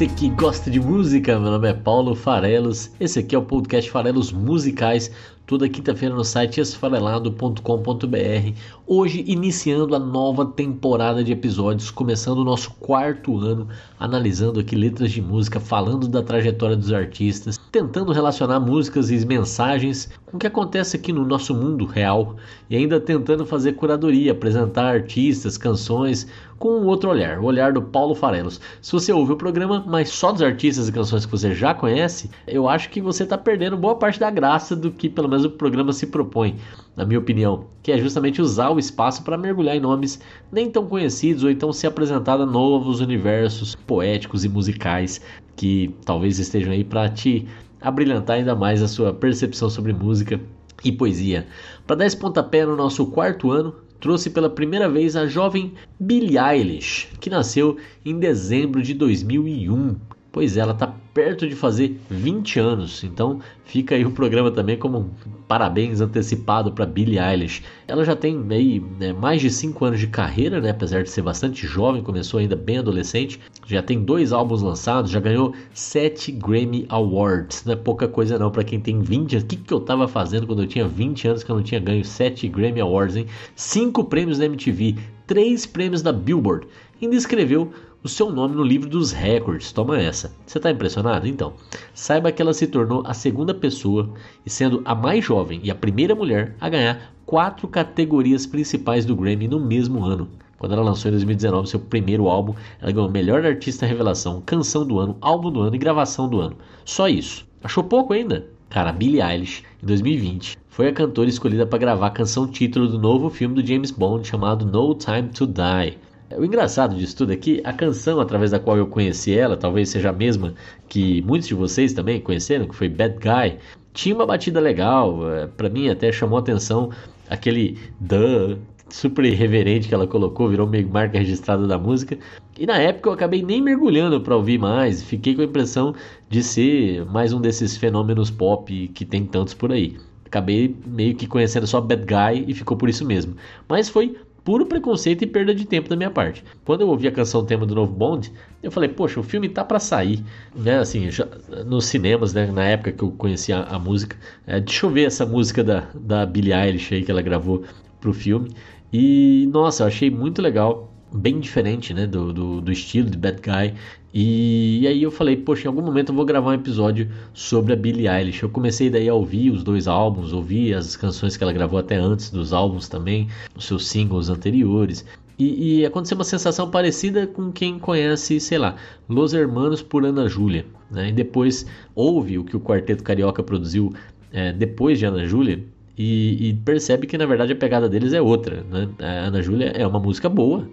Você que gosta de música, meu nome é Paulo Farelos. Esse aqui é o podcast Farelos Musicais, toda quinta-feira no site esfarelado.com.br. Hoje iniciando a nova temporada de episódios, começando o nosso quarto ano, analisando aqui letras de música, falando da trajetória dos artistas, tentando relacionar músicas e mensagens com o que acontece aqui no nosso mundo real e ainda tentando fazer curadoria, apresentar artistas, canções com um outro olhar, o olhar do Paulo Farelos. Se você ouve o programa, mas só dos artistas e canções que você já conhece, eu acho que você está perdendo boa parte da graça do que pelo menos o programa se propõe, na minha opinião, que é justamente usar o espaço para mergulhar em nomes nem tão conhecidos ou então se apresentar a novos universos poéticos e musicais que talvez estejam aí para te abrilhantar ainda mais a sua percepção sobre música e poesia. Para dar esse pontapé no nosso quarto ano, trouxe pela primeira vez a jovem Billie Eilish, que nasceu em dezembro de 2001. Pois é, ela está perto de fazer 20 anos, então fica aí o programa também como um parabéns antecipado para Billie Eilish. Ela já tem aí né, mais de 5 anos de carreira, né, apesar de ser bastante jovem, começou ainda bem adolescente. Já tem dois álbuns lançados, já ganhou 7 Grammy Awards. Não é pouca coisa não para quem tem 20 anos. O que, que eu estava fazendo quando eu tinha 20 anos que eu não tinha ganho 7 Grammy Awards, hein? 5 prêmios da MTV, 3 prêmios da Billboard. Ainda escreveu o seu nome no livro dos recordes. Toma essa. Você está impressionado? Então, saiba que ela se tornou a segunda pessoa e sendo a mais jovem e a primeira mulher a ganhar quatro categorias principais do Grammy no mesmo ano. Quando ela lançou em 2019 seu primeiro álbum, ela ganhou Melhor Artista Revelação, Canção do Ano, Álbum do Ano e Gravação do Ano. Só isso. Achou pouco ainda? Cara, Billie Eilish, em 2020, foi a cantora escolhida para gravar a canção título do novo filme do James Bond chamado No Time to Die. O engraçado disso tudo é que a canção através da qual eu conheci ela, talvez seja a mesma que muitos de vocês também conheceram, que foi Bad Guy, tinha uma batida legal, para mim até chamou atenção aquele duh super irreverente que ela colocou, virou meio marca registrada da música. E na época eu acabei nem mergulhando para ouvir mais, fiquei com a impressão de ser mais um desses fenômenos pop que tem tantos por aí. Acabei meio que conhecendo só Bad Guy e ficou por isso mesmo. Mas foi puro preconceito e perda de tempo da minha parte. Quando eu ouvi a canção tema do novo Bond, eu falei, poxa, o filme tá para sair, né? Assim, já, nos cinemas, né? Na época que eu conhecia a, a música, é, deixa eu ver essa música da, da Billie Eilish aí que ela gravou pro filme. E nossa, eu achei muito legal, bem diferente, né? Do, do, do estilo de Bad Guy. E, aí eu falei, poxa, em algum momento eu vou gravar um episódio sobre a Billie Eilish. Eu comecei daí a ouvir os dois álbuns, ouvir as canções que ela gravou até antes dos álbuns também, os seus singles anteriores. E, e aconteceu uma sensação parecida com quem conhece, sei lá, Los Hermanos por Ana Júlia. Né? E depois ouve o que o Quarteto Carioca produziu é, depois de Ana Júlia e, e, percebe que na verdade a pegada deles é outra. Né? A Ana Júlia é uma música boa,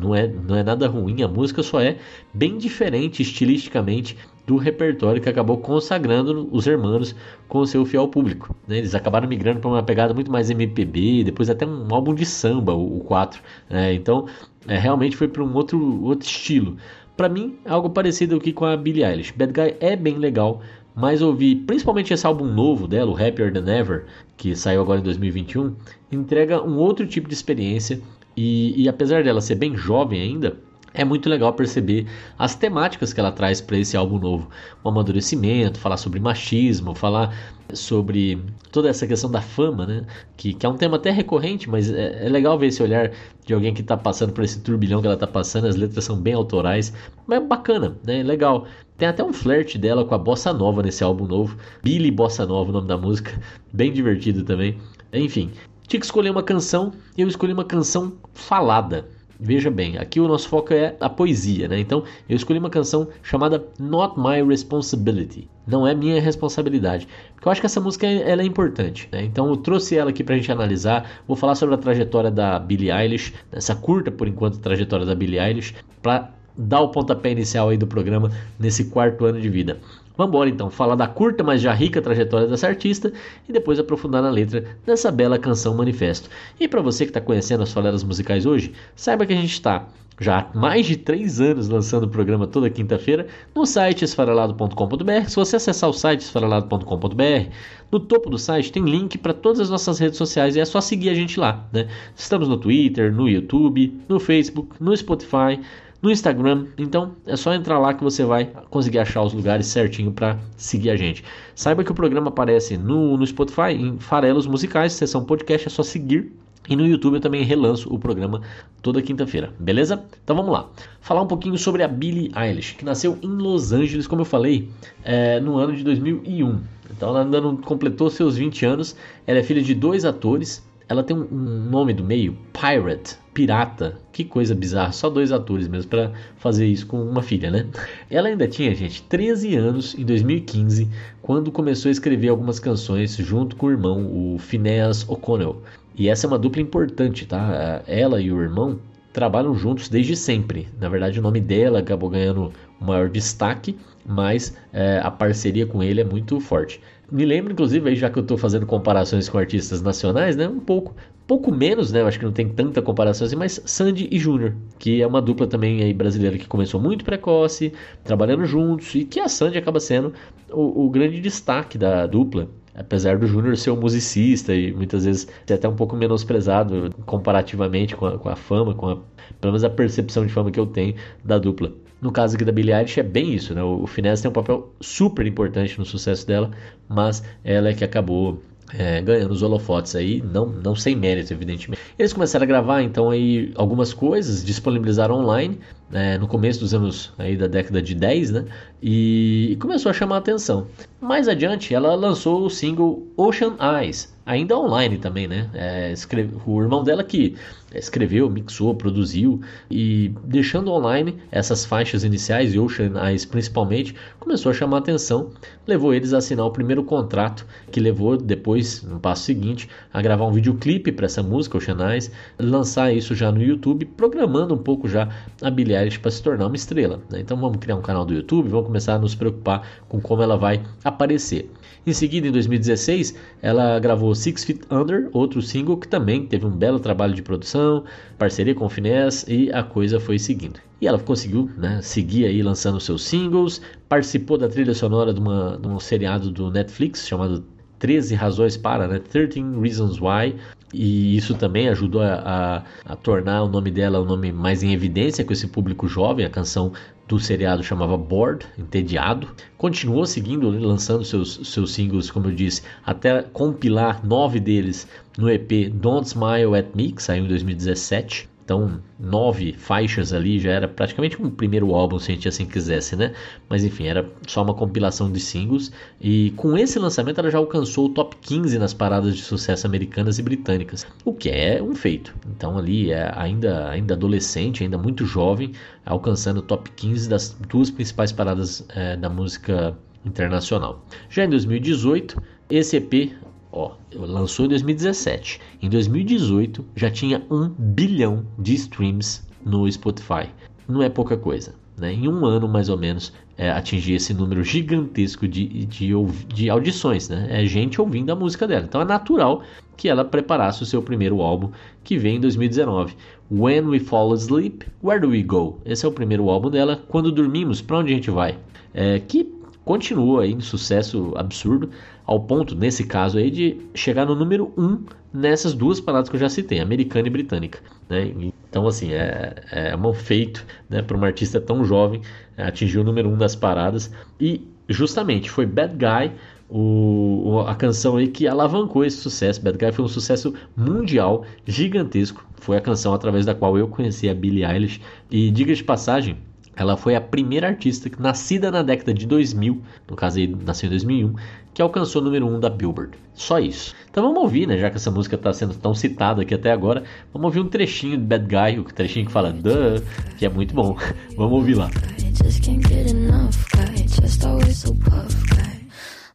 não é, não é nada ruim, a música só é bem diferente estilisticamente do repertório que acabou consagrando os hermanos com o seu fiel público. Né? Eles acabaram migrando para uma pegada muito mais MPB, depois até um álbum de samba, o 4. Né? Então é, realmente foi para um outro, outro estilo. Para mim, algo parecido aqui com a Billie Eilish. Bad Guy é bem legal, mas ouvi principalmente esse álbum novo dela, o Happier Than Ever, que saiu agora em 2021, entrega um outro tipo de experiência. E, e apesar dela ser bem jovem ainda, é muito legal perceber as temáticas que ela traz para esse álbum novo. O amadurecimento, falar sobre machismo, falar sobre toda essa questão da fama, né? Que, que é um tema até recorrente, mas é, é legal ver esse olhar de alguém que está passando por esse turbilhão que ela está passando. As letras são bem autorais, mas é bacana, né? Legal. Tem até um flerte dela com a Bossa Nova nesse álbum novo. Billy Bossa Nova, o nome da música. Bem divertido também. Enfim, tinha que escolher uma canção e eu escolhi uma canção falada. Veja bem, aqui o nosso foco é a poesia, né? Então eu escolhi uma canção chamada Not My Responsibility. Não é minha responsabilidade. Porque eu acho que essa música ela é importante, né? Então eu trouxe ela aqui pra gente analisar. Vou falar sobre a trajetória da Billie Eilish, essa curta por enquanto trajetória da Billie Eilish, pra dar o pontapé inicial aí do programa nesse quarto ano de vida. Vamos então, falar da curta, mas já rica trajetória dessa artista e depois aprofundar na letra dessa bela canção Manifesto. E para você que está conhecendo as faleras musicais hoje, saiba que a gente está já há mais de três anos lançando o programa toda quinta-feira no site esfarelado.com.br. Se você acessar o site esfarelado.com.br, no topo do site tem link para todas as nossas redes sociais e é só seguir a gente lá. Né? Estamos no Twitter, no YouTube, no Facebook, no Spotify no Instagram. Então é só entrar lá que você vai conseguir achar os lugares certinho para seguir a gente. Saiba que o programa aparece no, no Spotify em Farelos Musicais, sessão podcast, é só seguir. E no YouTube eu também relanço o programa toda quinta-feira, beleza? Então vamos lá. Falar um pouquinho sobre a Billie Eilish, que nasceu em Los Angeles, como eu falei, é, no ano de 2001. Então ela ainda não completou seus 20 anos. Ela é filha de dois atores, ela tem um, um nome do meio, Pirate, pirata. Que coisa bizarra, só dois atores mesmo para fazer isso com uma filha, né? Ela ainda tinha, gente, 13 anos em 2015, quando começou a escrever algumas canções junto com o irmão, o Phineas O'Connell. E essa é uma dupla importante, tá? Ela e o irmão trabalham juntos desde sempre. Na verdade, o nome dela acabou ganhando maior destaque, mas é, a parceria com ele é muito forte. Me lembro, inclusive, aí, já que eu estou fazendo comparações com artistas nacionais, né? Um pouco, pouco menos, né? Eu acho que não tem tanta comparação assim, mas Sandy e Júnior, que é uma dupla também aí brasileira que começou muito precoce, trabalhando juntos, e que a Sandy acaba sendo o, o grande destaque da dupla. Apesar do Júnior ser um musicista e muitas vezes ser até um pouco menosprezado comparativamente com a, com a fama, com a, pelo menos a percepção de fama que eu tenho da dupla. No caso aqui da Billie Eilish é bem isso, né? O Finesse tem um papel super importante no sucesso dela, mas ela é que acabou é, ganhando os holofotes aí, não, não sem mérito, evidentemente. Eles começaram a gravar então aí algumas coisas, disponibilizaram online né, no começo dos anos aí da década de 10, né? E, e começou a chamar a atenção. Mais adiante, ela lançou o single Ocean Eyes, ainda online também, né? É, escreve, o irmão dela que escreveu, mixou, produziu e deixando online essas faixas iniciais e Ocean Eyes principalmente, começou a chamar a atenção, levou eles a assinar o primeiro contrato, que levou depois, no passo seguinte, a gravar um videoclipe para essa música, Ocean Eyes, lançar isso já no YouTube, programando um pouco já a Billie Para se tornar uma estrela. Né? Então vamos criar um canal do YouTube, vamos começar a nos preocupar com como ela vai aparecer. Em seguida, em 2016, ela gravou Six Feet Under, outro single que também teve um belo trabalho de produção, parceria com o Finesse e a coisa foi seguindo. E ela conseguiu né, seguir aí lançando seus singles, participou da trilha sonora de, uma, de um seriado do Netflix chamado 13 razões para, né? 13 Reasons Why. E isso também ajudou a, a, a, tornar o nome dela um nome mais em evidência com esse público jovem. A canção do seriado chamava Bored, entediado. Continuou seguindo, lançando seus, seus singles, como eu disse, até compilar nove deles no EP Don't Smile at Me, que saiu em 2017. Então, nove faixas ali já era praticamente um primeiro álbum, se a gente assim quisesse, né? Mas enfim, era só uma compilação de singles. E com esse lançamento ela já alcançou o top 15 nas paradas de sucesso americanas e britânicas, o que é um feito. Então, ali, é ainda, ainda adolescente, ainda muito jovem, alcançando o top 15 das duas principais paradas é, da música internacional. Já em 2018, esse EP Ó, lançou em 2017. Em 2018 já tinha um bilhão de streams no Spotify. Não é pouca coisa. Né? Em um ano, mais ou menos, é, atingir esse número gigantesco de, de, de audições. Né? É gente ouvindo a música dela. Então é natural que ela preparasse o seu primeiro álbum, que vem em 2019. When We Fall Asleep, Where Do We Go? Esse é o primeiro álbum dela. Quando dormimos, para onde a gente vai? É, que continua aí em sucesso absurdo, ao ponto, nesse caso aí, de chegar no número 1 um nessas duas paradas que eu já citei, americana e britânica. Né? Então, assim, é, é um feito né, para uma artista tão jovem é, atingir o número 1 um das paradas. E justamente foi Bad Guy o, a canção aí que alavancou esse sucesso. Bad Guy foi um sucesso mundial, gigantesco. Foi a canção através da qual eu conheci a Billie Eilish. E diga de passagem, ela foi a primeira artista nascida na década de 2000, no caso nasceu em 2001, que alcançou o número 1 da Billboard. Só isso. Então vamos ouvir, né? Já que essa música está sendo tão citada aqui até agora, vamos ouvir um trechinho de Bad Guy, o trechinho que fala Duh, que é muito bom. vamos ouvir lá.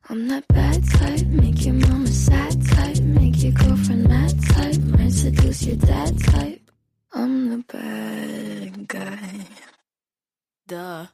I'm that bad type, make your mama sad type, make your girlfriend mad type, might seduce your dad type. I'm the bad guy. Duh.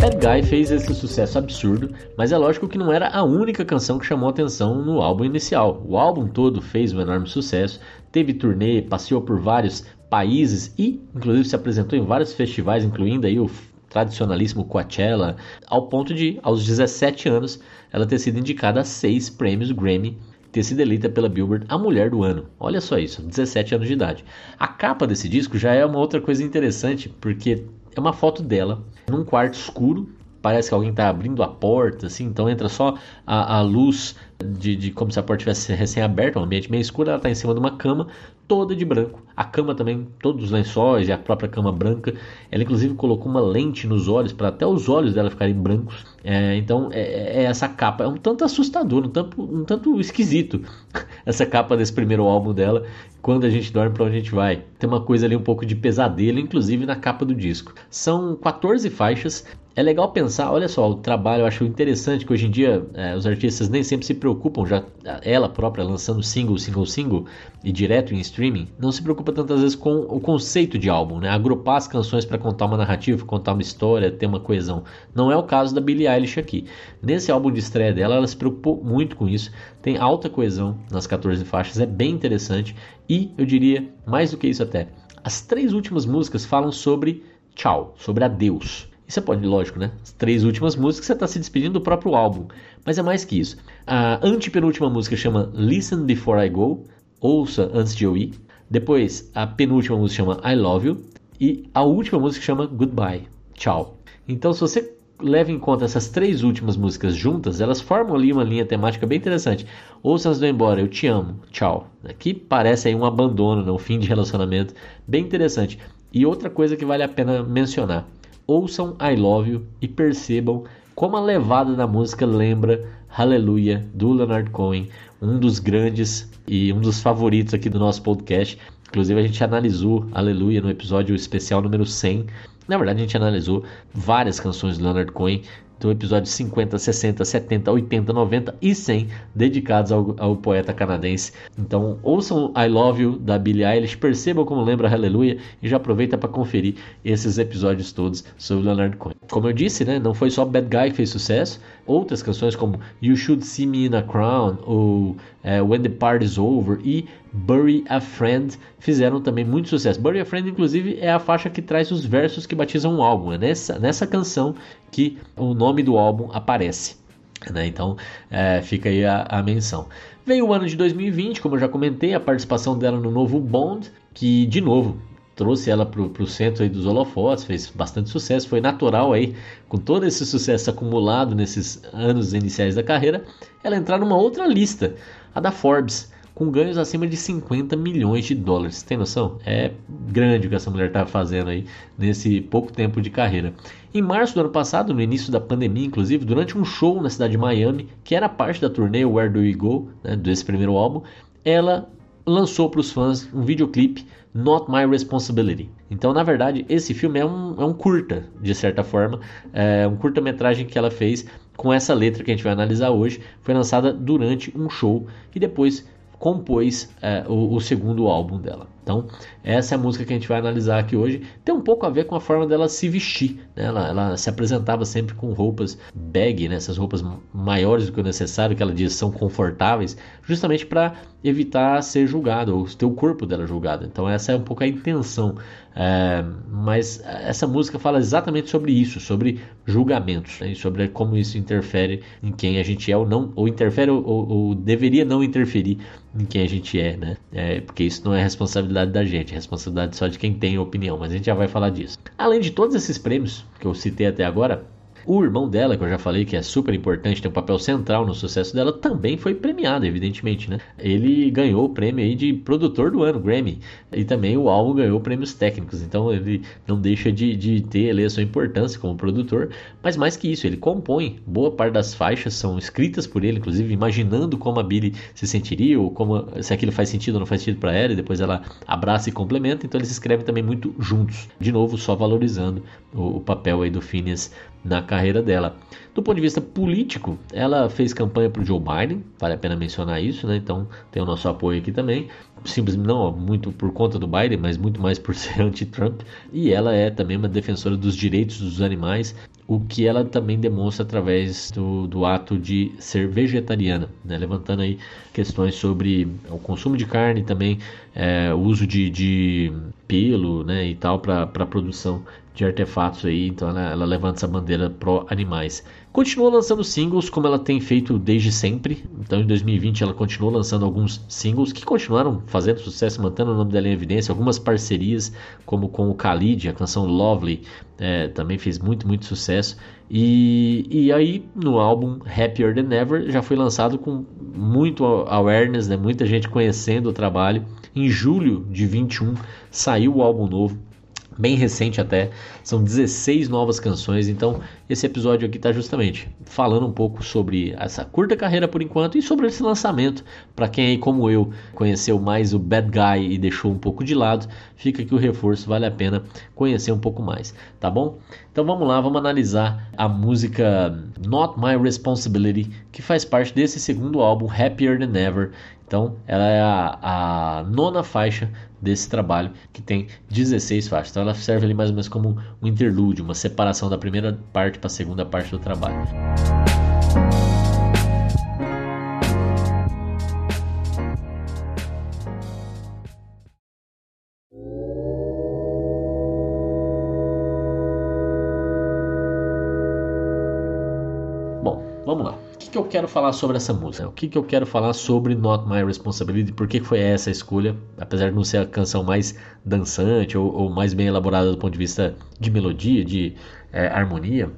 Bad Guy fez esse sucesso absurdo, mas é lógico que não era a única canção que chamou atenção no álbum inicial. O álbum todo fez um enorme sucesso, teve turnê, passeou por vários países e, inclusive, se apresentou em vários festivais, incluindo aí o tradicionalíssimo Coachella, ao ponto de, aos 17 anos, ela ter sido indicada a seis prêmios Grammy ter sido eleita pela Billboard a mulher do ano. Olha só isso, 17 anos de idade. A capa desse disco já é uma outra coisa interessante, porque é uma foto dela num quarto escuro. Parece que alguém está abrindo a porta, assim, então entra só a, a luz de, de, como se a porta tivesse recém-aberta, um ambiente meio escuro. Ela está em cima de uma cama, toda de branco. A cama também, todos os lençóis e a própria cama branca. Ela, inclusive, colocou uma lente nos olhos, para até os olhos dela ficarem brancos. É, então, é, é, essa capa. É um tanto assustador, um tanto, um tanto esquisito, essa capa desse primeiro álbum dela. Quando a gente dorme, para onde a gente vai? Tem uma coisa ali um pouco de pesadelo, inclusive na capa do disco. São 14 faixas. É legal pensar, olha só, o trabalho, eu acho interessante que hoje em dia é, os artistas nem sempre se preocupam, já ela própria lançando single, single, single e direto em streaming, não se preocupa tantas vezes com o conceito de álbum, né? Agrupar as canções para contar uma narrativa, contar uma história, ter uma coesão. Não é o caso da Billie Eilish aqui. Nesse álbum de estreia dela, ela se preocupou muito com isso, tem alta coesão nas 14 faixas, é bem interessante e eu diria mais do que isso até. As três últimas músicas falam sobre tchau, sobre adeus. Isso pode, lógico, né? As três últimas músicas você está se despedindo do próprio álbum. Mas é mais que isso. A antepenúltima música chama Listen Before I Go. Ouça antes de eu ir. Depois, a penúltima música chama I Love You. E a última música chama Goodbye. Tchau. Então, se você leva em conta essas três últimas músicas juntas, elas formam ali uma linha temática bem interessante. Ouça eu ir embora, eu te amo, tchau. Que parece aí um abandono, né? um fim de relacionamento. Bem interessante. E outra coisa que vale a pena mencionar ouçam I Love You e percebam como a levada da música lembra Hallelujah do Leonard Cohen, um dos grandes e um dos favoritos aqui do nosso podcast. Inclusive a gente analisou Aleluia no episódio especial número 100. Na verdade a gente analisou várias canções do Leonard Cohen do episódio 50, 60, 70, 80, 90 e 100 dedicados ao, ao, poeta canadense. Então ouçam I Love You da Billie Eilish, percebam como lembra Aleluia e já aproveita para conferir esses episódios todos sobre Leonard Cohen. Como eu disse, né, não foi só Bad Guy que fez sucesso, outras canções como You Should See Me in a Crown ou uh, When the Party's Over e Bury a Friend fizeram também muito sucesso. Bury a Friend, inclusive, é a faixa que traz os versos que batizam o álbum. É nessa, nessa canção que o nome do álbum aparece. Né? Então é, fica aí a, a menção. Veio o ano de 2020, como eu já comentei, a participação dela no novo Bond, que de novo trouxe ela para o centro aí dos holofotes, fez bastante sucesso, foi natural aí, com todo esse sucesso acumulado nesses anos iniciais da carreira, ela entrar numa outra lista, a da Forbes, com ganhos acima de 50 milhões de dólares. Tem noção? É grande o que essa mulher está fazendo aí nesse pouco tempo de carreira. Em março do ano passado, no início da pandemia, inclusive, durante um show na cidade de Miami, que era parte da turnê Where Do We Go, né, desse primeiro álbum, ela lançou para os fãs um videoclipe Not My Responsibility. Então, na verdade, esse filme é um, é um curta, de certa forma, é um curta-metragem que ela fez com essa letra que a gente vai analisar hoje. Foi lançada durante um show e depois compôs é, o, o, segundo álbum dela. Então, essa é a música que a gente vai analisar aqui hoje. Tem um pouco a ver com a forma dela se vestir. Né? Ela, ela, se apresentava sempre com roupas bag, né? essas roupas maiores do que o necessário, que ela diz são confortáveis, justamente para evitar ser julgado, ou ter o corpo dela julgado. Então, essa é um pouco a intenção. É, mas essa música fala exatamente sobre isso, sobre julgamentos, né? sobre como isso interfere em quem a gente é ou não, ou interfere ou, ou deveria não interferir em quem a gente é, né? É, porque isso não é responsabilidade da gente, é responsabilidade só de quem tem opinião, mas a gente já vai falar disso. Além de todos esses prêmios que eu citei até agora, o irmão dela, que eu já falei que é super importante, tem um papel central no sucesso dela, também foi premiado, evidentemente, né? Ele ganhou o prêmio aí de produtor do ano, Grammy, e também o álbum ganhou prêmios técnicos, então ele não deixa de, de ter ali a sua importância como produtor, mas mais que isso, ele compõe, boa parte das faixas são escritas por ele, inclusive imaginando como a Billy se sentiria, ou como, se aquilo faz sentido ou não faz sentido para ela, e depois ela abraça e complementa, então eles escrevem também muito juntos, de novo, só valorizando o, o papel aí do Phineas na carreira dela. Do ponto de vista político, ela fez campanha para o Joe Biden, vale a pena mencionar isso, né? Então tem o nosso apoio aqui também. Simplesmente não muito por conta do Biden, mas muito mais por ser anti-Trump. E ela é também uma defensora dos direitos dos animais, o que ela também demonstra através do, do ato de ser vegetariana, né? levantando aí questões sobre o consumo de carne também, é, o uso de, de pelo né, e tal para a produção de artefatos aí, então ela, ela levanta essa bandeira pró animais. Continua lançando singles como ela tem feito desde sempre. Então em 2020 ela continuou lançando alguns singles que continuaram fazendo sucesso, mantendo o nome dela em evidência. Algumas parcerias, como com o Khalid, a canção Lovely, é, também fez muito, muito sucesso. E, e aí no álbum Happier Than Ever já foi lançado com muito awareness, né? muita gente conhecendo o trabalho. Em julho de 21 saiu o álbum novo bem recente até, são 16 novas canções, então esse episódio aqui está justamente falando um pouco sobre essa curta carreira por enquanto e sobre esse lançamento. Para quem aí como eu conheceu mais o Bad Guy e deixou um pouco de lado, fica aqui o reforço, vale a pena conhecer um pouco mais, tá bom? Então vamos lá, vamos analisar a música Not My Responsibility, que faz parte desse segundo álbum Happier Than Ever. Então, ela é a, a nona faixa desse trabalho, que tem 16 faixas. Então, ela serve ali mais ou menos como um interlúdio, uma separação da primeira parte para a segunda parte do trabalho. Bom, vamos lá que eu quero falar sobre essa música? O que, que eu quero falar sobre Not My Responsibility? Por que foi essa a escolha? Apesar de não ser a canção mais dançante ou, ou mais bem elaborada do ponto de vista de melodia, de é, harmonia,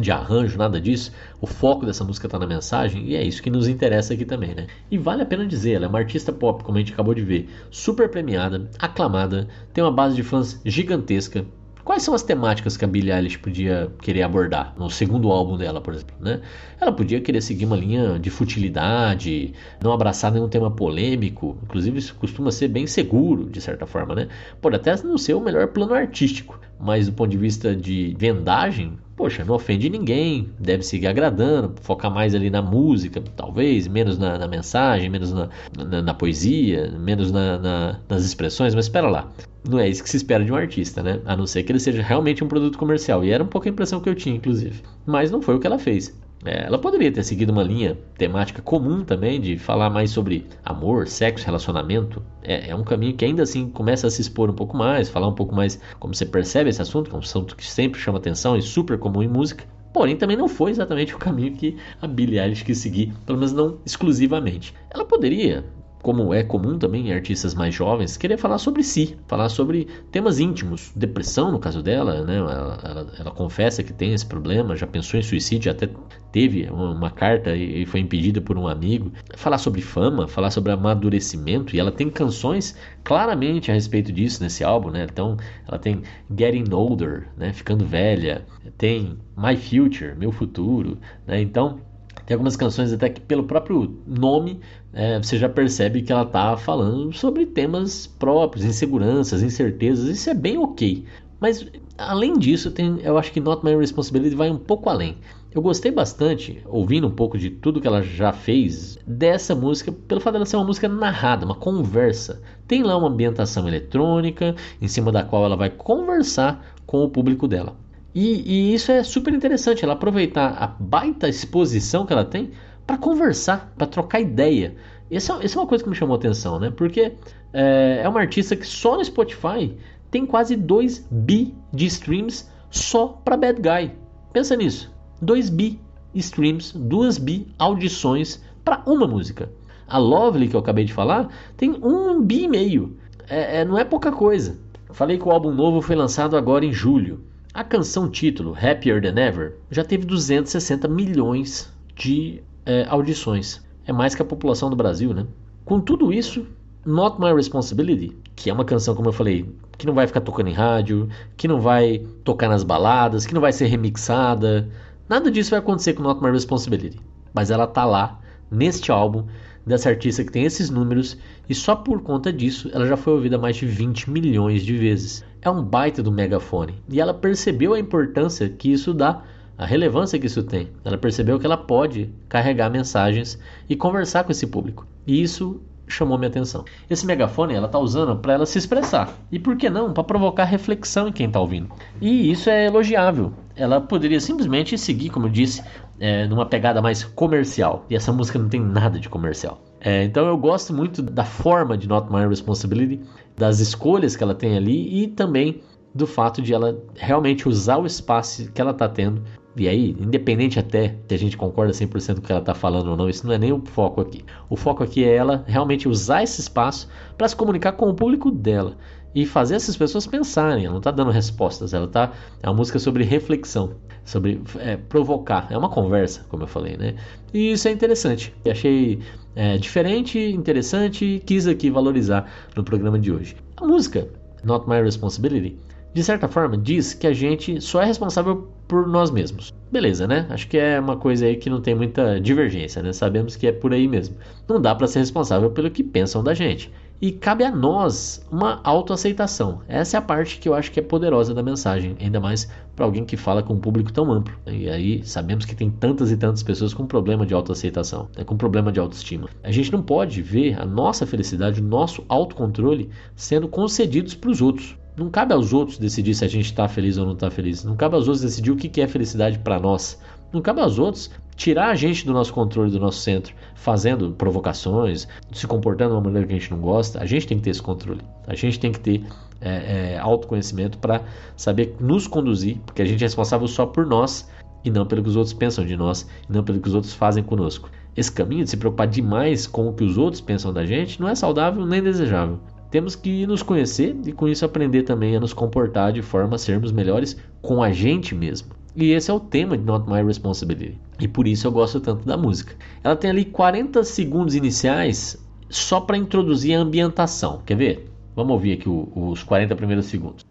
de arranjo, nada disso. O foco dessa música está na mensagem e é isso que nos interessa aqui também, né? E vale a pena dizer, ela é uma artista pop, como a gente acabou de ver, super premiada, aclamada, tem uma base de fãs gigantesca, Quais são as temáticas que a Billie Eilish podia querer abordar no segundo álbum dela, por exemplo? Né? Ela podia querer seguir uma linha de futilidade, não abraçar nenhum tema polêmico, inclusive isso costuma ser bem seguro, de certa forma, né? Pode até não ser o melhor plano artístico, mas do ponto de vista de vendagem, poxa, não ofende ninguém, deve seguir agradando, focar mais ali na música, talvez, menos na, na mensagem, menos na, na, na poesia, menos nas expressões, mas espera lá. Não é isso que se espera de um artista, né? A não ser que ele seja realmente um produto comercial. E era um pouco a impressão que eu tinha, inclusive. Mas não foi o que ela fez. É, ela poderia ter seguido uma linha temática comum também, de falar mais sobre amor, sexo, relacionamento. É, é, um caminho que ainda assim começa a se expor um pouco mais, falar um pouco mais como você percebe esse assunto, que é um assunto que sempre chama atenção e super comum em música. Porém, também não foi exatamente o caminho que a Billie Eilish quis seguir, pelo menos não exclusivamente. Ela poderia como é comum também em artistas mais jovens, querer falar sobre si, falar sobre temas íntimos, depressão no caso dela, né? Ela, ela, ela confessa que tem esse problema, já pensou em suicídio, até teve uma, carta e foi impedida por um amigo. Falar sobre fama, falar sobre amadurecimento, e ela tem canções claramente a respeito disso nesse álbum, né? Então, ela tem Getting Older, né? Ficando velha, tem My Future, Meu Futuro, né? Então, tem algumas canções até que pelo próprio nome é, você já percebe que ela está falando sobre temas próprios, inseguranças, incertezas. Isso é bem ok. Mas além disso, tem, eu acho que Not My Responsibility vai um pouco além. Eu gostei bastante, ouvindo um pouco de tudo que ela já fez, dessa música, pelo fato dela ser uma música narrada, uma conversa. Tem lá uma ambientação eletrônica, em cima da qual ela vai conversar com o público dela. E, e isso é super interessante, ela aproveitar a baita exposição que ela tem para conversar, para trocar ideia. Essa, essa, é uma coisa que me chamou a atenção, né? Porque é, é uma artista que só no Spotify tem quase 2 bi de streams só para Bad Guy. Pensa nisso. 2 bi streams, 2 bi audições para uma música. A Lovely, que eu acabei de falar, tem 1 bi e meio. É, é, não é pouca coisa. Falei que o álbum novo foi lançado agora em julho. A canção título, Happier Than Ever, já teve 260 milhões de é, audições. É mais que a população do Brasil, né? Com tudo isso, Not My Responsibility, que é uma canção, como eu falei, que não vai ficar tocando em rádio, que não vai tocar nas baladas, que não vai ser remixada. Nada disso vai acontecer com Not My Responsibility. Mas ela tá lá, neste álbum, dessa artista que tem esses números, e só por conta disso ela já foi ouvida mais de 20 milhões de vezes é um baita do megafone. E ela percebeu a importância que isso dá a relevância que isso tem. Ela percebeu que ela pode carregar mensagens e conversar com esse público. E isso chamou minha atenção. Esse megafone ela está usando para ela se expressar. E por que não? Para provocar reflexão em quem está ouvindo. E isso é elogiável. Ela poderia simplesmente seguir, como eu disse, é, numa pegada mais comercial. E essa música não tem nada de comercial. É, então eu gosto muito da forma de Not My Responsibility, das escolhas que ela tem ali e também do fato de ela realmente usar o espaço que ela está tendo. E aí, independente até se a gente concorda 100% com o que ela está falando ou não, isso não é nem o foco aqui. O foco aqui é ela realmente usar esse espaço para se comunicar com o público dela e fazer essas pessoas pensarem. Ela não está dando respostas, ela tá. É uma música sobre reflexão, sobre é, provocar. É uma conversa, como eu falei, né? E isso é interessante. Eu achei é, diferente, interessante quis aqui valorizar no programa de hoje. A música Not My Responsibility de certa forma, diz que a gente só é responsável por nós mesmos. Beleza, né? Acho que é uma coisa aí que não tem muita divergência, né? Sabemos que é por aí mesmo. Não dá para ser responsável pelo que pensam da gente. E cabe a nós uma autoaceitação. Essa é a parte que eu acho que é poderosa da mensagem, ainda mais para alguém que fala com um público tão amplo. E aí sabemos que tem tantas e tantas pessoas com problema de autoaceitação, né? com problema de autoestima. A gente não pode ver a nossa felicidade, o nosso autocontrole sendo concedidos para os outros. Não cabe aos outros decidir se a gente está feliz ou não está feliz. Não cabe aos outros decidir o que é felicidade para nós. Não cabe aos outros tirar a gente do nosso controle, do nosso centro, fazendo provocações, se comportando de uma maneira que a gente não gosta. A gente tem que ter esse controle. A gente tem que ter é, é, autoconhecimento para saber nos conduzir, porque a gente é responsável só por nós e não pelo que os outros pensam de nós, e não pelo que os outros fazem conosco. Esse caminho de se preocupar demais com o que os outros pensam da gente não é saudável nem desejável. Temos que nos conhecer e com isso aprender também a nos comportar de forma a sermos melhores com a gente mesmo. E esse é o tema de Not My Responsibility. E por isso eu gosto tanto da música. Ela tem ali 40 segundos iniciais só para introduzir a ambientação. Quer ver? Vamos ouvir aqui os 40 primeiros segundos.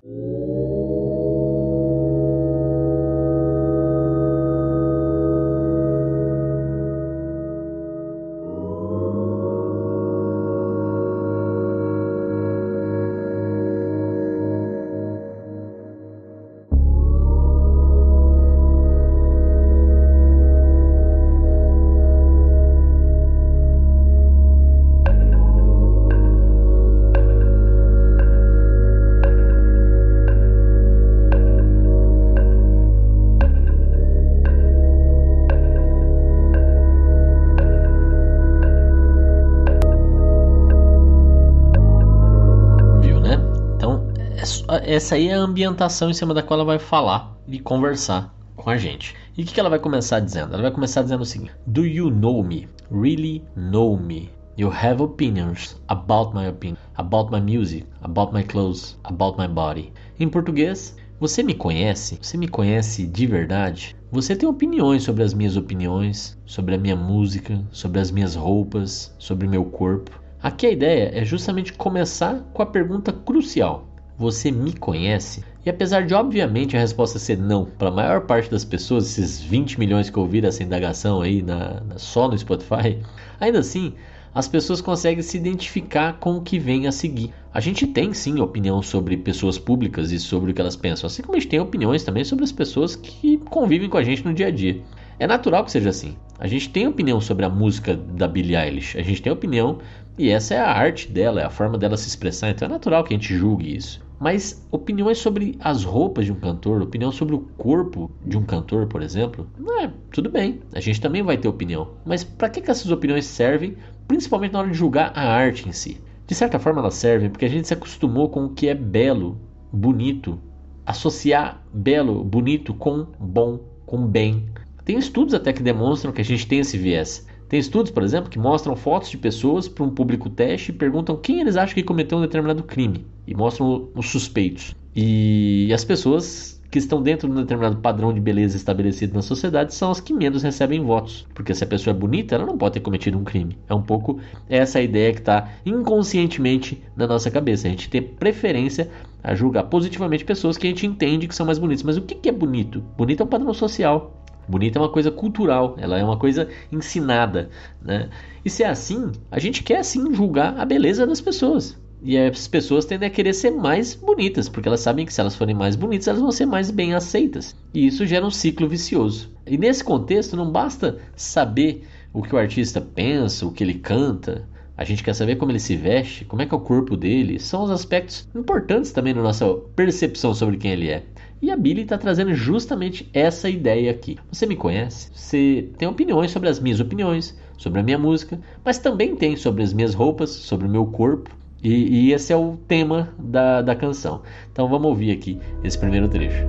Essa aí é a ambientação em cima da qual ela vai falar e conversar com a gente. E o que, que ela vai começar dizendo? Ela vai começar dizendo o seguinte: Do you know me? Really know me? You have opinions about my opinion, about my music, about my clothes, about my body. Em português, você me conhece? Você me conhece de verdade? Você tem opiniões sobre as minhas opiniões, sobre a minha música, sobre as minhas roupas, sobre meu corpo. Aqui a ideia é justamente começar com a pergunta crucial: você me conhece? E apesar de obviamente a resposta ser não para a maior parte das pessoas, esses 20 milhões que ouviram essa indagação aí na, na, só no Spotify, ainda assim as pessoas conseguem se identificar com o que vem a seguir. A gente tem sim opinião sobre pessoas públicas e sobre o que elas pensam, assim como a gente tem opiniões também sobre as pessoas que convivem com a gente no dia a dia. É natural que seja assim. A gente tem opinião sobre a música da Billie Eilish, a gente tem opinião e essa é a arte dela, é a forma dela se expressar, então é natural que a gente julgue isso. Mas opiniões sobre as roupas de um cantor, opinião sobre o corpo de um cantor, por exemplo, é, tudo bem, a gente também vai ter opinião. Mas para que, que essas opiniões servem, principalmente na hora de julgar a arte em si? De certa forma elas servem porque a gente se acostumou com o que é belo, bonito, associar belo, bonito com bom, com bem. Tem estudos até que demonstram que a gente tem esse viés. Tem estudos, por exemplo, que mostram fotos de pessoas para um público teste e perguntam quem eles acham que cometeu um determinado crime e mostram os suspeitos. E as pessoas que estão dentro de um determinado padrão de beleza estabelecido na sociedade são as que menos recebem votos. Porque se a pessoa é bonita, ela não pode ter cometido um crime. É um pouco essa ideia que está inconscientemente na nossa cabeça. A gente tem preferência a julgar positivamente pessoas que a gente entende que são mais bonitas. Mas o que é bonito? Bonito é um padrão social. Bonita é uma coisa cultural, ela é uma coisa ensinada, né? E se é assim, a gente quer sim julgar a beleza das pessoas. E as pessoas tendem a querer ser mais bonitas, porque elas sabem que se elas forem mais bonitas, elas vão ser mais bem aceitas. E isso gera um ciclo vicioso. E nesse contexto, não basta saber o que o artista pensa, o que ele canta. A gente quer saber como ele se veste, como é que é o corpo dele. São os aspectos importantes também na nossa percepção sobre quem ele é. E a Billy está trazendo justamente essa ideia aqui. Você me conhece? Você tem opiniões sobre as minhas opiniões, sobre a minha música, mas também tem sobre as minhas roupas, sobre o meu corpo. E, e esse é o tema da, da canção. Então vamos ouvir aqui esse primeiro trecho.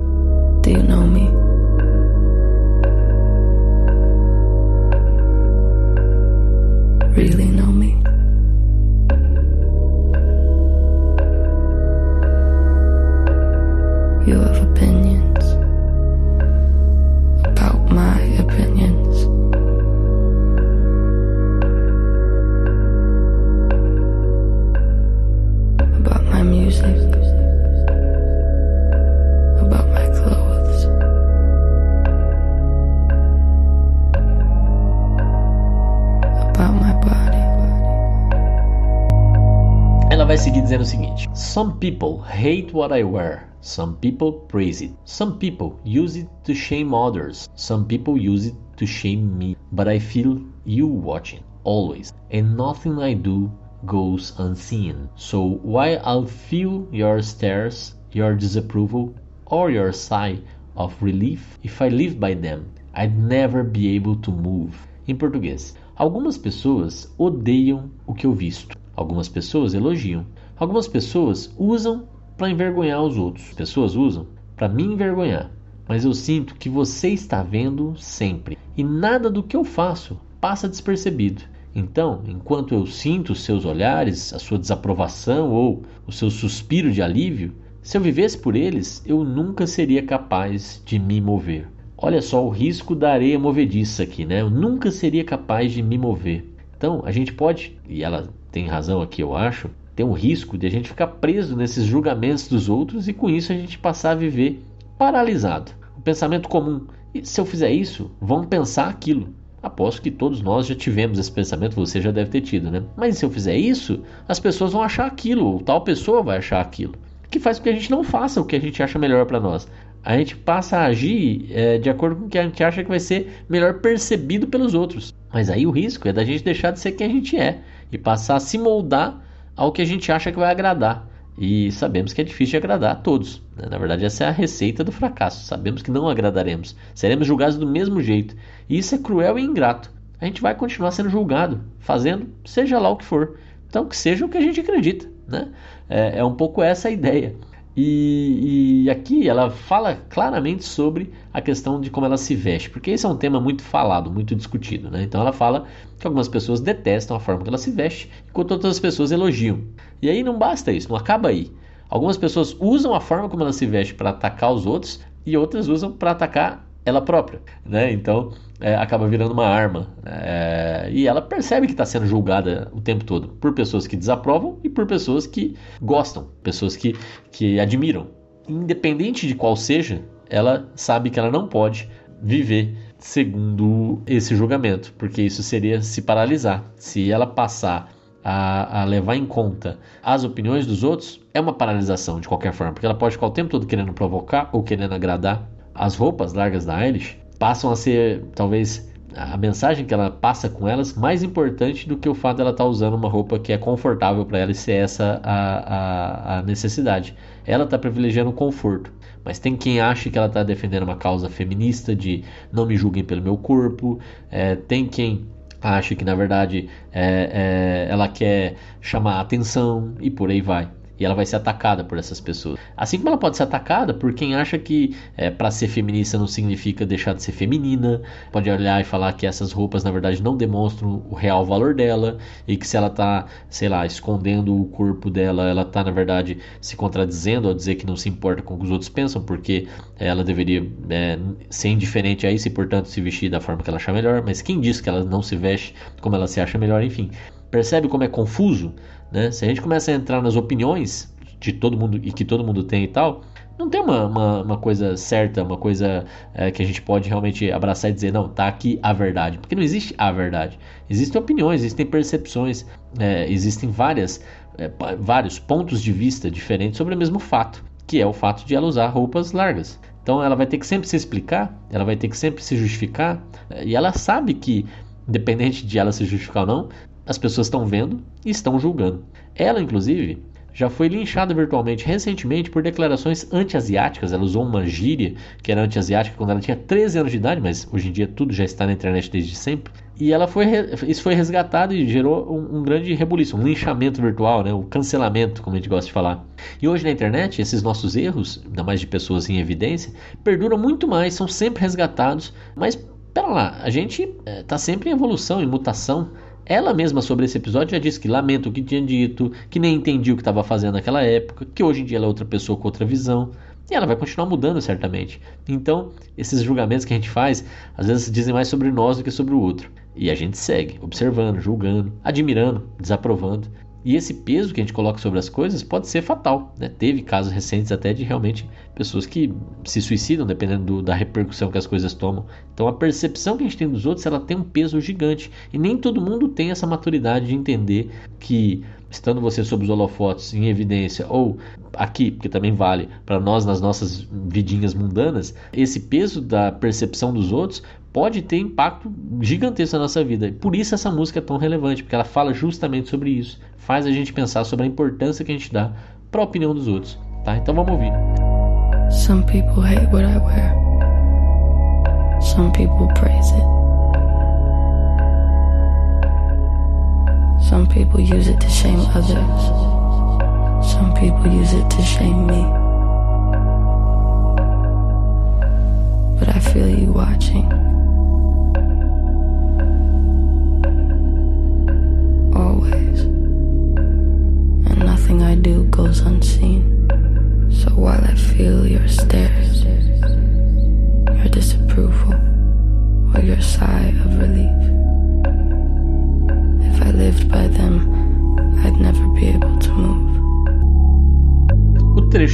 Do you know me? Really Some people hate what I wear. Some people praise it. Some people use it to shame others. Some people use it to shame me. But I feel you watching always, and nothing I do goes unseen. So while I'll feel your stares, your disapproval, or your sigh of relief, if I live by them, I'd never be able to move. Em português, algumas pessoas odeiam o que eu visto. Algumas pessoas elogiam. Algumas pessoas usam para envergonhar os outros. Pessoas usam para me envergonhar. Mas eu sinto que você está vendo sempre. E nada do que eu faço passa despercebido. Então, enquanto eu sinto os seus olhares, a sua desaprovação ou o seu suspiro de alívio, se eu vivesse por eles, eu nunca seria capaz de me mover. Olha só o risco da areia movediça aqui, né? Eu nunca seria capaz de me mover. Então, a gente pode, e ela tem razão aqui, eu acho, tem um risco de a gente ficar preso nesses julgamentos dos outros e com isso a gente passar a viver paralisado. O pensamento comum, se eu fizer isso, vão pensar aquilo. Aposto que todos nós já tivemos esse pensamento, você já deve ter tido, né? Mas se eu fizer isso, as pessoas vão achar aquilo, ou tal pessoa vai achar aquilo. Que faz com que a gente não faça o que a gente acha melhor para nós. A gente passa a agir é, de acordo com o que a gente acha que vai ser melhor percebido pelos outros. Mas aí o risco é da gente deixar de ser quem a gente é e passar a se moldar ao que a gente acha que vai agradar. E sabemos que é difícil de agradar a todos. Né? Na verdade, essa é a receita do fracasso. Sabemos que não agradaremos. Seremos julgados do mesmo jeito. E isso é cruel e ingrato. A gente vai continuar sendo julgado, fazendo seja lá o que for. Então, que seja o que a gente acredita. Né? É, é um pouco essa a ideia. E, e, aqui ela fala claramente sobre a questão de como ela se veste, porque esse é um tema muito falado, muito discutido. Né? Então ela fala que algumas pessoas detestam a forma que ela se veste, enquanto outras pessoas elogiam. E aí não basta isso, não acaba aí. Algumas pessoas usam a forma como ela se veste para atacar os outros e outras usam para atacar ela própria, né? Então é, acaba virando uma arma é, e ela percebe que está sendo julgada o tempo todo por pessoas que desaprovam e por pessoas que gostam, pessoas que, que admiram. Independente de qual seja, ela sabe que ela não pode viver segundo esse julgamento, porque isso seria se paralisar. Se ela passar a, a, levar em conta as opiniões dos outros, é uma paralisação de qualquer forma, porque ela pode ficar o tempo todo querendo provocar ou querendo agradar as roupas largas da Eilish passam a ser talvez a mensagem que ela passa com elas mais importante do que o fato dela estar tá usando uma roupa que é confortável para ela e ser essa a, a, a necessidade. Ela está privilegiando o conforto, mas tem quem acha que ela está defendendo uma causa feminista de não me julguem pelo meu corpo, é, tem quem acha que na verdade é, é, ela quer chamar atenção e por aí vai e ela vai ser atacada por essas pessoas. Assim como ela pode ser atacada por quem acha que é, para ser feminista não significa deixar de ser feminina, pode olhar e falar que essas roupas na verdade não demonstram o real valor dela e que se ela tá, sei lá, escondendo o corpo dela, ela tá na verdade se contradizendo ao dizer que não se importa com o que os outros pensam, porque ela deveria é, ser indiferente a isso e portanto se vestir da forma que ela achar melhor. Mas quem diz que ela não se veste como ela se acha melhor, enfim. Percebe como é confuso? Né? Se a gente começa a entrar nas opiniões de todo mundo e que todo mundo tem e tal, não tem uma, uma, uma coisa certa, uma coisa é, que a gente pode realmente abraçar e dizer, não, tá aqui a verdade. Porque não existe a verdade. Existem opiniões, existem percepções, é, existem várias é, vários pontos de vista diferentes sobre o mesmo fato, que é o fato de ela usar roupas largas. Então ela vai ter que sempre se explicar, ela vai ter que sempre se justificar, e ela sabe que, independente de ela se justificar ou não, as pessoas estão vendo e estão julgando. Ela, inclusive, já foi linchada virtualmente recentemente por declarações anti-asiáticas. Ela usou uma gíria que era anti-asiática quando ela tinha 13 anos de idade, mas hoje em dia tudo já está na internet desde sempre. E ela foi, isso foi resgatado e gerou um, um grande rebuliço, um linchamento virtual, né? um cancelamento, como a gente gosta de falar. E hoje na internet, esses nossos erros, ainda mais de pessoas em evidência, perduram muito mais, são sempre resgatados. Mas, pera lá, a gente está eh, sempre em evolução, em mutação. Ela mesma sobre esse episódio já disse que lamenta o que tinha dito, que nem entendia o que estava fazendo naquela época, que hoje em dia ela é outra pessoa com outra visão. E ela vai continuar mudando certamente. Então, esses julgamentos que a gente faz, às vezes dizem mais sobre nós do que sobre o outro. E a gente segue, observando, julgando, admirando, desaprovando. E esse peso que a gente coloca sobre as coisas pode ser fatal. Né? Teve casos recentes até de realmente pessoas que se suicidam dependendo do, da repercussão que as coisas tomam. Então a percepção que a gente tem dos outros ela tem um peso gigante. E nem todo mundo tem essa maturidade de entender que estando você sob os holofotes em evidência ou aqui, porque também vale para nós nas nossas vidinhas mundanas, esse peso da percepção dos outros pode ter impacto gigantesco na nossa vida. Por isso essa música é tão relevante, porque ela fala justamente sobre isso, faz a gente pensar sobre a importância que a gente dá para a opinião dos outros, tá? Então vamos ouvir. Some people hate what I wear. Some people praise it. Some people use it to shame others. Some people use it to shame me. But I feel you watching.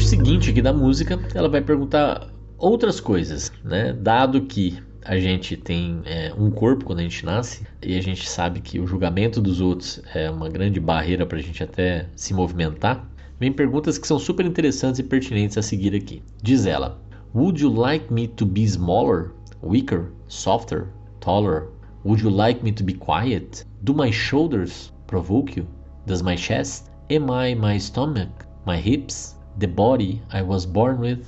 Trecho seguinte aqui da música, ela vai perguntar outras coisas, né? Dado que a gente tem é, um corpo quando a gente nasce e a gente sabe que o julgamento dos outros é uma grande barreira para a gente até se movimentar, vem perguntas que são super interessantes e pertinentes a seguir aqui. Diz ela: Would you like me to be smaller, weaker, softer, taller? Would you like me to be quiet? Do my shoulders provoke you? Does my chest? Am I my stomach? My hips? The body I was born with?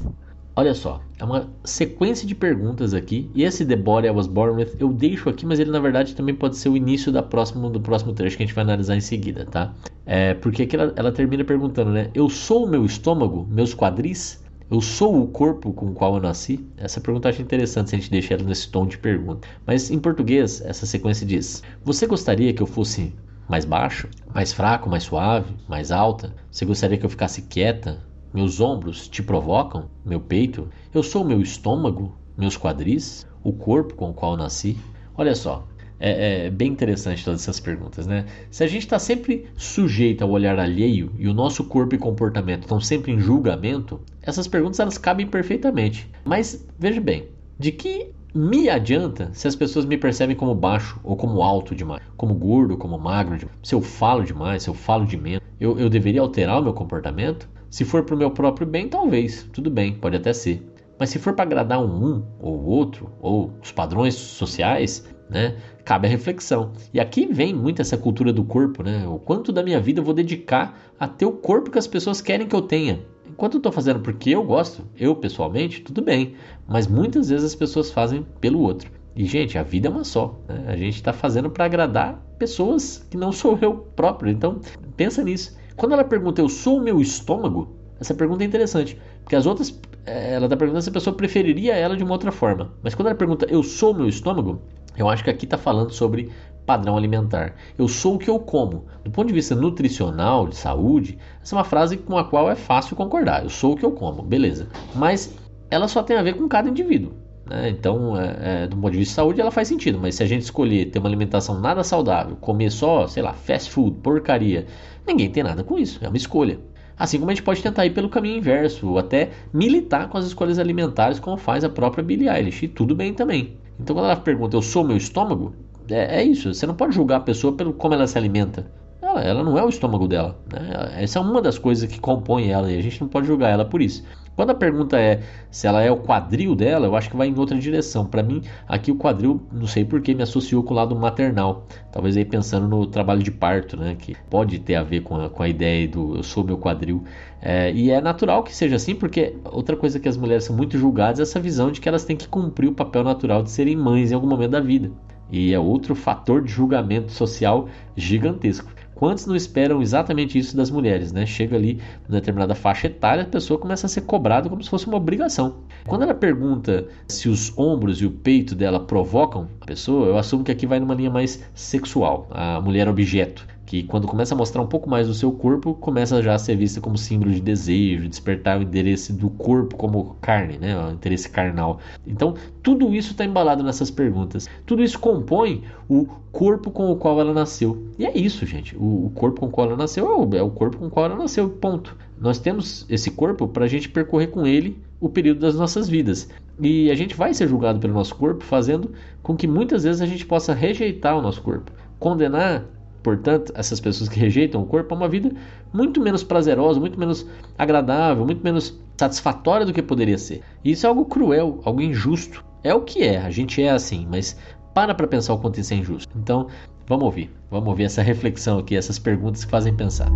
Olha só, é uma sequência de perguntas aqui. E esse The Body I Was Born With eu deixo aqui, mas ele na verdade também pode ser o início da próxima, do próximo trecho que a gente vai analisar em seguida, tá? É, porque aqui ela, ela termina perguntando, né? Eu sou o meu estômago, meus quadris? Eu sou o corpo com o qual eu nasci? Essa pergunta eu acho interessante se a gente deixar ela nesse tom de pergunta. Mas em português, essa sequência diz: Você gostaria que eu fosse mais baixo, mais fraco, mais suave, mais alta? Você gostaria que eu ficasse quieta, meus ombros te provocam? Meu peito? Eu sou meu estômago? Meus quadris? O corpo com o qual nasci? Olha só, é, é, bem interessante todas essas perguntas, né? Se a gente está sempre sujeito ao olhar alheio e o nosso corpo e comportamento estão sempre em julgamento, essas perguntas elas cabem perfeitamente. Mas veja bem, de que me adianta se as pessoas me percebem como baixo ou como alto demais, como gordo, como magro, demais. se eu falo demais, se eu falo de menos, eu, eu deveria alterar o meu comportamento? Se for para o meu próprio bem, talvez, tudo bem, pode até ser. Mas se for para agradar um, um ou outro, ou os padrões sociais, né, cabe a reflexão. E aqui vem muito essa cultura do corpo, né? O quanto da minha vida eu vou dedicar a ter o corpo que as pessoas querem que eu tenha. Enquanto eu estou fazendo porque eu gosto, eu pessoalmente, tudo bem. Mas muitas vezes as pessoas fazem pelo outro. E, gente, a vida é uma só. Né? A gente está fazendo para agradar pessoas que não sou eu próprio. Então, pensa nisso. Quando ela pergunta, eu sou o meu estômago? Essa pergunta é interessante, porque as outras, eh, ela está perguntando se a pessoa preferiria ela de uma outra forma. Mas quando ela pergunta, eu sou o meu estômago? Eu acho que aqui está falando sobre padrão alimentar. Eu sou o que eu como. Do ponto de vista nutricional, de saúde, essa é uma frase com a qual é fácil concordar. Eu sou o que eu como, beleza. Mas ela só tem a ver com cada indivíduo. Né? Então, é, é, do ponto de vista de saúde, ela faz sentido. Mas se a gente escolher ter uma alimentação nada saudável, comer só, sei lá, fast food, porcaria, Ninguém tem nada com isso, é uma escolha. Assim como a gente pode tentar ir pelo caminho inverso, ou até militar com as escolhas alimentares, como faz a própria Billie Eilish, e tudo bem também. Então, quando ela pergunta, eu sou meu estômago? É, é isso, você não pode julgar a pessoa pelo como ela se alimenta. Ela ela, não é o estômago dela. Né? Essa é uma das coisas que compõe ela e a gente não pode julgar ela por isso. Quando a pergunta é se ela é o quadril dela, eu acho que vai em outra direção. Para mim, aqui o quadril, não sei porquê, me associou com o lado maternal. Talvez aí pensando no trabalho de parto, né? Que pode ter a ver com a, com a ideia do eu sou meu quadril. É, e é natural que seja assim, porque outra coisa que as mulheres são muito julgadas é essa visão de que elas têm que cumprir o papel natural de serem mães em algum momento da vida. E é outro fator de julgamento social gigantesco. Quantos não esperam exatamente isso das mulheres, né? Chega ali numa determinada faixa etária, a pessoa começa a ser cobrada como se fosse uma obrigação. Quando ela pergunta se os ombros e o peito dela provocam a pessoa, eu assumo que aqui vai numa linha mais sexual, a mulher objeto que quando começa a mostrar um pouco mais do seu corpo, começa já a ser vista como símbolo de desejo, despertar o interesse do corpo como carne, né? o interesse carnal. Então, tudo isso está embalado nessas perguntas. Tudo isso compõe o corpo com o qual ela nasceu. E é isso, gente. O, corpo com o qual ela nasceu é é o corpo com o qual ela nasceu, ponto. Nós temos esse corpo para a gente percorrer com ele o período das nossas vidas. E a gente vai ser julgado pelo nosso corpo, fazendo com que muitas vezes a gente possa rejeitar o nosso corpo. Condenar Portanto, essas pessoas que rejeitam o corpo é uma vida muito menos prazerosa, muito menos agradável, muito menos satisfatória do que poderia ser. E isso é algo cruel, algo injusto. É o que é, a gente é assim, mas para para pensar o quanto isso é injusto. Então, vamos ouvir. Vamos ouvir essa reflexão aqui, essas perguntas que fazem pensar.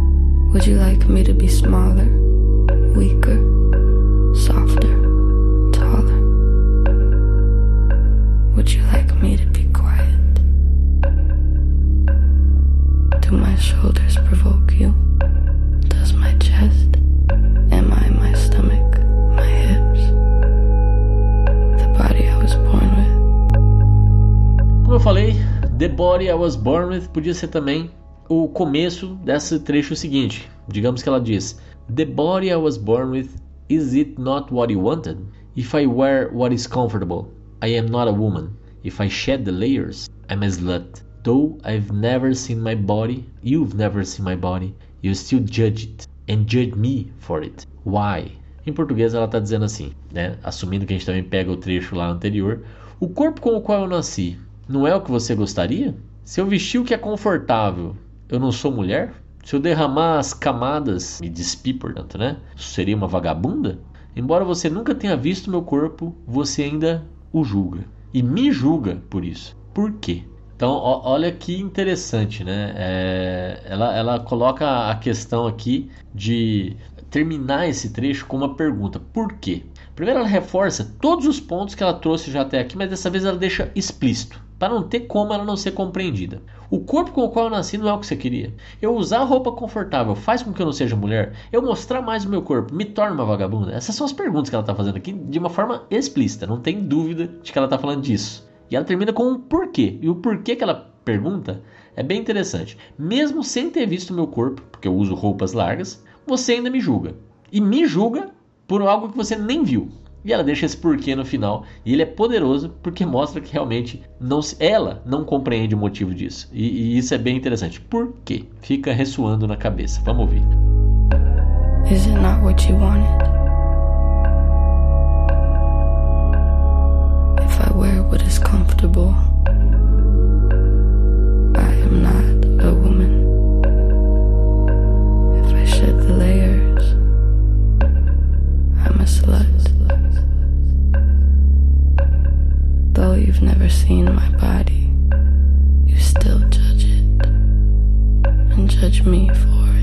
Would you like me to be smaller, weaker, softer, taller? Would you like me to be shoulders provoke you? Does my chest? Am I my stomach? My hips? The body I was born with? Como eu falei, The Body I Was Born With podia ser também o começo desse trecho seguinte. Digamos que ela diz: The body I was born with, is it not what you wanted? If I wear what is comfortable, I am not a woman. If I shed the layers, I'm a slut. Though I've never seen my body, you've never seen my body, you still judge it and judge me for it. Why? Em português ela está dizendo assim, né? Assumindo que a gente também pega o trecho lá anterior. O corpo com o qual eu nasci não é o que você gostaria? Se eu vestir o que é confortável, eu não sou mulher? Se eu derramar as camadas, me despir, portanto, né? Seria uma vagabunda? Embora você nunca tenha visto meu corpo, você ainda o julga. E me julga por isso. Por quê? Então, ó, olha que interessante, né? É, ela, ela coloca a questão aqui de terminar esse trecho com uma pergunta: por quê? Primeiro, ela reforça todos os pontos que ela trouxe já até aqui, mas dessa vez ela deixa explícito, para não ter como ela não ser compreendida. O corpo com o qual eu nasci não é o que você queria. Eu usar roupa confortável faz com que eu não seja mulher? Eu mostrar mais o meu corpo me torna uma vagabunda? Essas são as perguntas que ela está fazendo aqui de uma forma explícita, não tem dúvida de que ela está falando disso. E ela termina com um porquê. E o porquê que ela pergunta é bem interessante. Mesmo sem ter visto meu corpo, porque eu uso roupas largas, você ainda me julga. E me julga por algo que você nem viu. E ela deixa esse porquê no final. E ele é poderoso porque mostra que realmente não ela não compreende o motivo disso. E, e isso é bem interessante. Por quê? Fica ressoando na cabeça. Vamos ouvir. Is it not what you wanted? What is comfortable. I am not a woman. If I shed the layers, I'm a slut. Though you've never seen my body, you still judge it and judge me for it.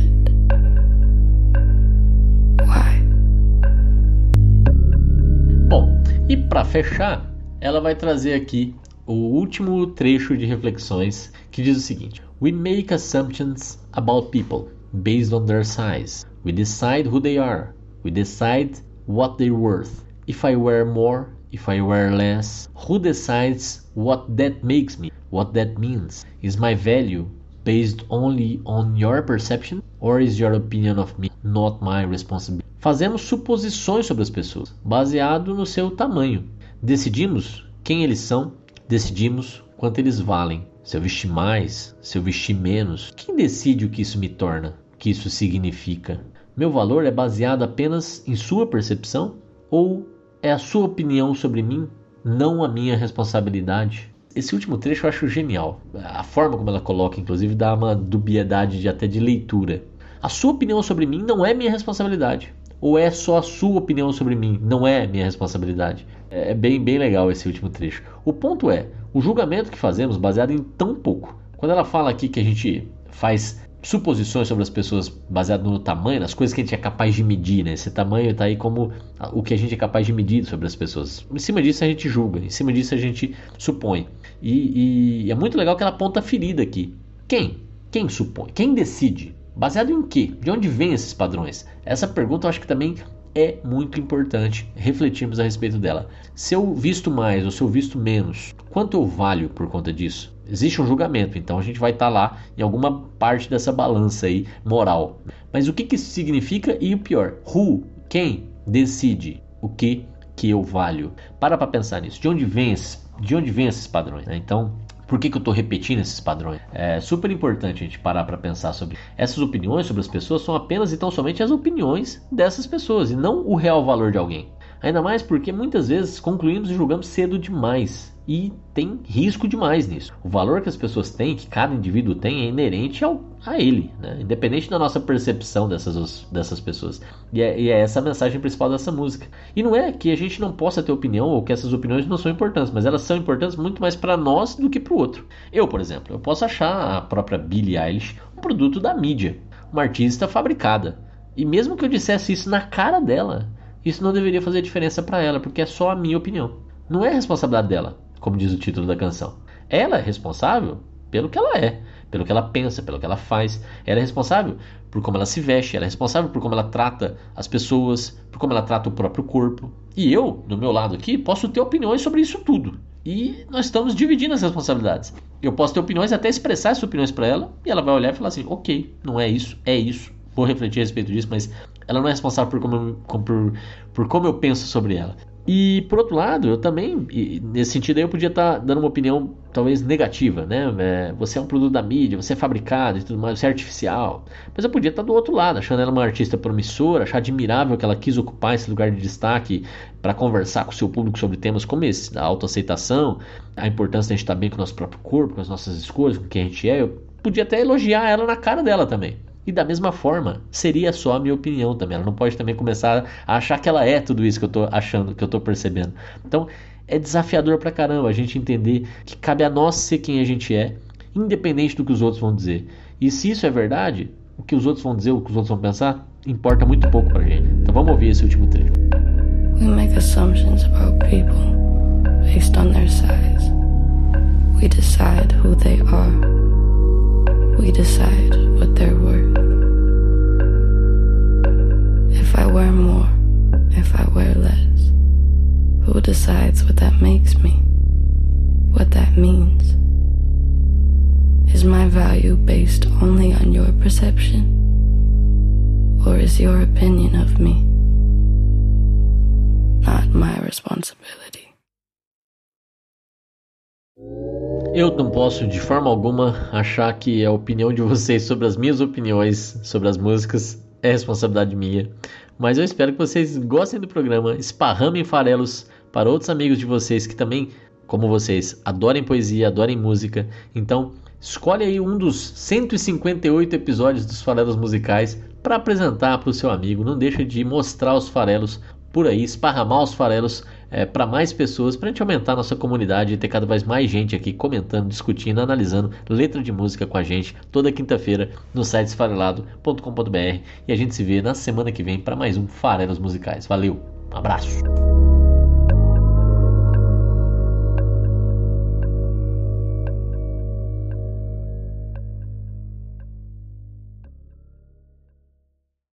E para fechar, ela vai trazer aqui o último trecho de reflexões que diz o seguinte: We make assumptions about people based on their size. We decide who they are. We decide what they're worth. If I wear more, if I wear less, who decides what that makes me? What that means? Is my value based only on your perception or is your opinion of me not my responsibility? Fazemos suposições sobre as pessoas, baseado no seu tamanho, Decidimos quem eles são, decidimos quanto eles valem. Se eu vestir mais, se eu vestir menos, quem decide o que isso me torna, o que isso significa? Meu valor é baseado apenas em sua percepção ou é a sua opinião sobre mim, não a minha responsabilidade? esse último trecho eu acho genial. A forma como ela coloca, inclusive, dá uma dubiedade de, até de leitura. A sua opinião sobre mim não é minha responsabilidade. Ou é só a sua opinião sobre mim? Não é minha responsabilidade. É bem, bem legal esse último trecho. O ponto é, o julgamento que fazemos baseado em tão pouco. Quando ela fala aqui que a gente faz suposições sobre as pessoas baseado no tamanho, nas coisas que a gente é capaz de medir, né? Esse tamanho está aí como o que a gente é capaz de medir sobre as pessoas. Em cima disso a gente julga, em cima disso a gente supõe. E, e é muito legal que ela aponta a ferida aqui. Quem? Quem supõe? Quem decide? Baseado em quê? De onde vêm esses padrões? Essa pergunta eu acho que também é muito importante refletirmos a respeito dela. Se eu visto mais ou se eu visto menos, quanto eu valho por conta disso? Existe um julgamento, então a gente vai estar tá lá em alguma parte dessa balança aí moral. Mas o que, que isso significa e o pior, who, quem decide o que que eu valho? Para para pensar nisso. De onde vem de onde vem esses padrões? Né? Então por que, que eu estou repetindo esses padrões? É super importante a gente parar para pensar sobre essas opiniões sobre as pessoas são apenas e tão somente as opiniões dessas pessoas e não o real valor de alguém. Ainda mais porque muitas vezes concluímos e julgamos cedo demais e tem risco demais nisso. O valor que as pessoas têm, que cada indivíduo tem, é inerente ao, a ele, né? independente da nossa percepção dessas, dessas pessoas. E é, e é, essa a mensagem principal dessa música. E não é que a gente não possa ter opinião ou que essas opiniões não são importantes, mas elas são importantes muito mais para nós do que para o outro. Eu, por exemplo, eu posso achar a própria Billie Eilish um produto da mídia, uma artista fabricada. E mesmo que eu dissesse isso na cara dela, isso não deveria fazer diferença para ela, porque é só a minha opinião. Não é responsabilidade dela como diz o título da canção. Ela é responsável pelo que ela é, pelo que ela pensa, pelo que ela faz. Ela é responsável por como ela se veste, ela é responsável por como ela trata as pessoas, por como ela trata o próprio corpo. E eu, do meu lado aqui, posso ter opiniões sobre isso tudo. E nós estamos dividindo as responsabilidades. Eu posso ter opiniões, até expressar essas opiniões para ela, e ela vai olhar e falar assim: ok, não é isso, é isso. Vou refletir a respeito disso, mas ela não é responsável por como, por, por como eu penso sobre ela. E por outro lado, eu também, nesse sentido aí, eu podia estar tá dando uma opinião talvez negativa, né? É, você é um produto da mídia, você é fabricado e tudo mais, você é artificial. Mas eu podia estar tá do outro lado, achando ela uma artista promissora, achar admirável que ela quis ocupar esse lugar de destaque para conversar com o seu público sobre temas como esse, da autoaceitação, a importância de a gente estar bem com o nosso próprio corpo, com as nossas escolhas, com quem a gente é. Eu podia até elogiar ela na cara dela também. E da mesma forma, seria só a minha opinião também. Ela não pode também começar a achar que ela é tudo isso que eu tô achando, que eu tô percebendo. Então, é desafiador pra caramba a gente entender que cabe a nós ser quem a gente é, independente do que os outros vão dizer. E se isso é verdade, o que os outros vão dizer, o que os outros vão pensar, importa muito pouco pra gente. Então vamos ouvir esse último trecho. We make assumptions about people based on their size. We decide who they are. We decide what they're worth. If I wear more, if I wear less? Who decides what that makes me? What that means? Is my value based only on your perception? Or is your opinion of me not my responsibility? Eu não posso de forma alguma achar que a opinião de vocês sobre as minhas opiniões sobre as músicas é responsabilidade minha. Mas eu espero que vocês gostem do programa, esparramem farelos para outros amigos de vocês que também, como vocês, adorem poesia, adorem música. Então, escolhe aí um dos 158 episódios dos farelos musicais para apresentar para o seu amigo. Não deixa de mostrar os farelos por aí, esparramar os farelos é, para mais pessoas, para a gente aumentar a nossa comunidade e ter cada vez mais gente aqui comentando, discutindo, analisando letra de música com a gente toda quinta-feira no site esfarelado.com.br e a gente se vê na semana que vem para mais um Farelos Musicais. Valeu, um abraço!